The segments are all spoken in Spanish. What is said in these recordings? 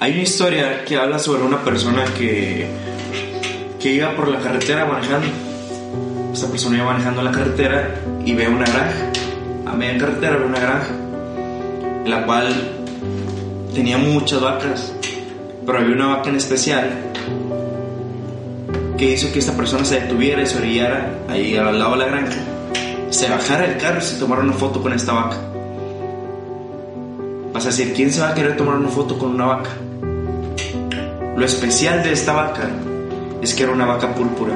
Hay una historia que habla sobre una persona que, que iba por la carretera manejando. Esta persona iba manejando la carretera y ve una granja. A media carretera ve una granja, la cual tenía muchas vacas, pero había una vaca en especial que hizo que esta persona se detuviera y se orillara ahí al lado de la granja, se bajara del carro y se tomara una foto con esta vaca. Vas a decir, ¿quién se va a querer tomar una foto con una vaca? Lo especial de esta vaca es que era una vaca púrpura.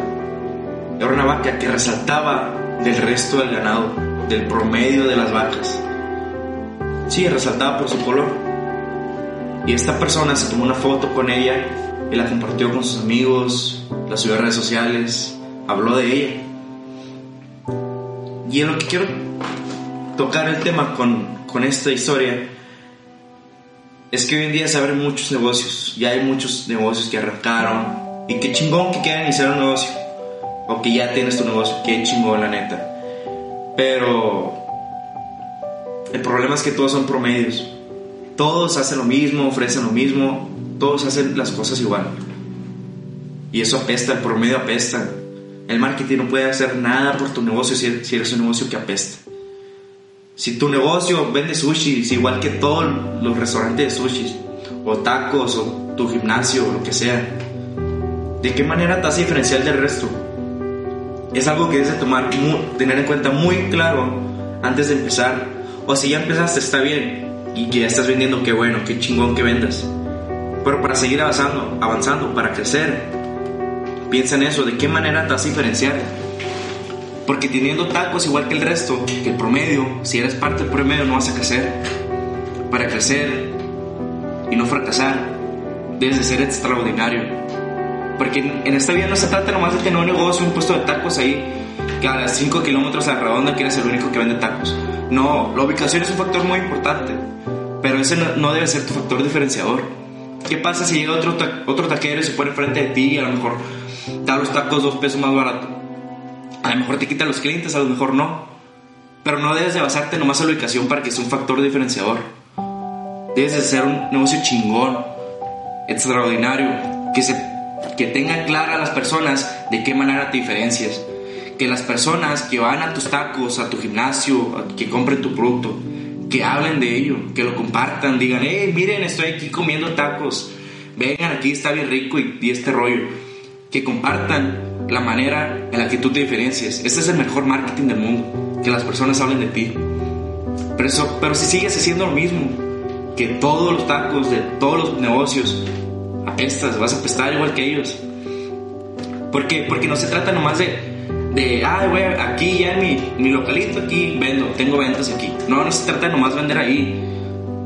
Era una vaca que resaltaba del resto del ganado, del promedio de las vacas. Sí, resaltaba por su color. Y esta persona se tomó una foto con ella y la compartió con sus amigos, la subió a redes sociales, habló de ella. Y en lo que quiero tocar el tema con, con esta historia es que hoy en día se abren muchos negocios, ya hay muchos negocios que arrancaron y qué chingón que quieran iniciar un negocio o que ya tienes tu negocio, qué chingón la neta. Pero el problema es que todos son promedios. Todos hacen lo mismo, ofrecen lo mismo, todos hacen las cosas igual. Y eso apesta, el promedio apesta. El marketing no puede hacer nada por tu negocio si eres un negocio que apesta. Si tu negocio vende sushi, es igual que todos los restaurantes de sushi, o tacos, o tu gimnasio, o lo que sea, ¿de qué manera te hace diferencial del resto? Es algo que debes de tomar, tener en cuenta muy claro antes de empezar. O si ya empezaste, está bien, y ya estás vendiendo, qué bueno, qué chingón que vendas. Pero para seguir avanzando, avanzando, para crecer, piensa en eso, ¿de qué manera te hace diferenciar? Porque teniendo tacos igual que el resto, que el promedio, si eres parte del promedio no vas a crecer. Para crecer y no fracasar, debes de ser extraordinario. Porque en esta vida no se trata nomás de tener un negocio, un puesto de tacos ahí, que a las 5 kilómetros a la redonda quieres ser el único que vende tacos. No, la ubicación es un factor muy importante, pero ese no, debe ser tu factor diferenciador. ¿Qué pasa si llega otro, otro taquero y se pone enfrente de ti y a lo mejor da los tacos dos pesos más barato? A lo mejor te quita los clientes, a lo mejor no. Pero no debes de basarte nomás en la ubicación para que sea un factor diferenciador. Debes de ser un negocio chingón, extraordinario, que, se, que tenga clara a las personas de qué manera te diferencias. Que las personas que van a tus tacos, a tu gimnasio, que compren tu producto, que hablen de ello, que lo compartan, digan, hey, miren, estoy aquí comiendo tacos, vengan aquí, está bien rico y, y este rollo. Que compartan la manera en la que tú te diferencias. Este es el mejor marketing del mundo, que las personas hablen de ti. Pero, eso, pero si sigues haciendo lo mismo, que todos los tacos de todos los negocios apestas, vas a apestar igual que ellos. ¿Por? Porque no se trata nomás de, de ay, güey, aquí ya en mi, mi localito, aquí vendo, tengo ventas aquí. No, no se trata de nomás vender ahí.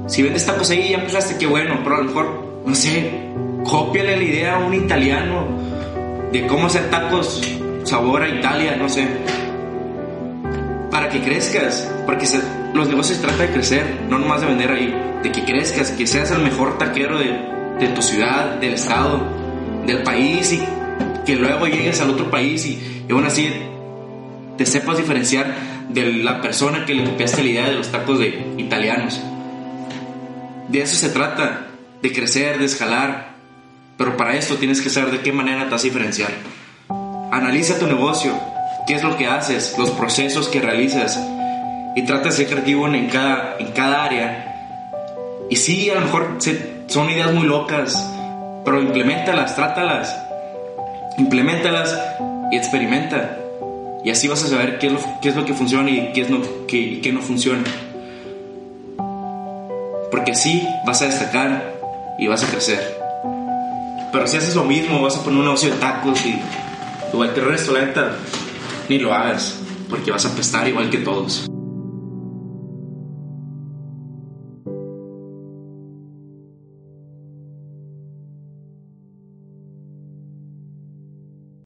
Si vendes tacos ahí, ya empezaste, qué bueno, pero a lo mejor, no sé, cópiale la idea a un italiano de cómo hacer tacos sabor a Italia, no sé. Para que crezcas, porque los negocios se trata de crecer, no nomás de vender ahí, de que crezcas, que seas el mejor taquero de, de tu ciudad, del estado, del país y que luego llegues al otro país y, y aún así te sepas diferenciar de la persona que le copiaste la idea de los tacos de italianos. De eso se trata, de crecer, de escalar, pero para esto tienes que saber de qué manera te diferenciar. Analiza tu negocio, qué es lo que haces, los procesos que realizas y trata de ser creativo en cada, en cada área. Y sí, a lo mejor son ideas muy locas, pero implementalas, trátalas, implementalas y experimenta. Y así vas a saber qué es lo, qué es lo que funciona y qué, es lo, qué, qué no funciona. Porque así vas a destacar y vas a crecer. Pero si haces lo mismo, vas a poner un negocio de tacos y igual que el resto, la ni lo hagas, porque vas a apestar igual que todos.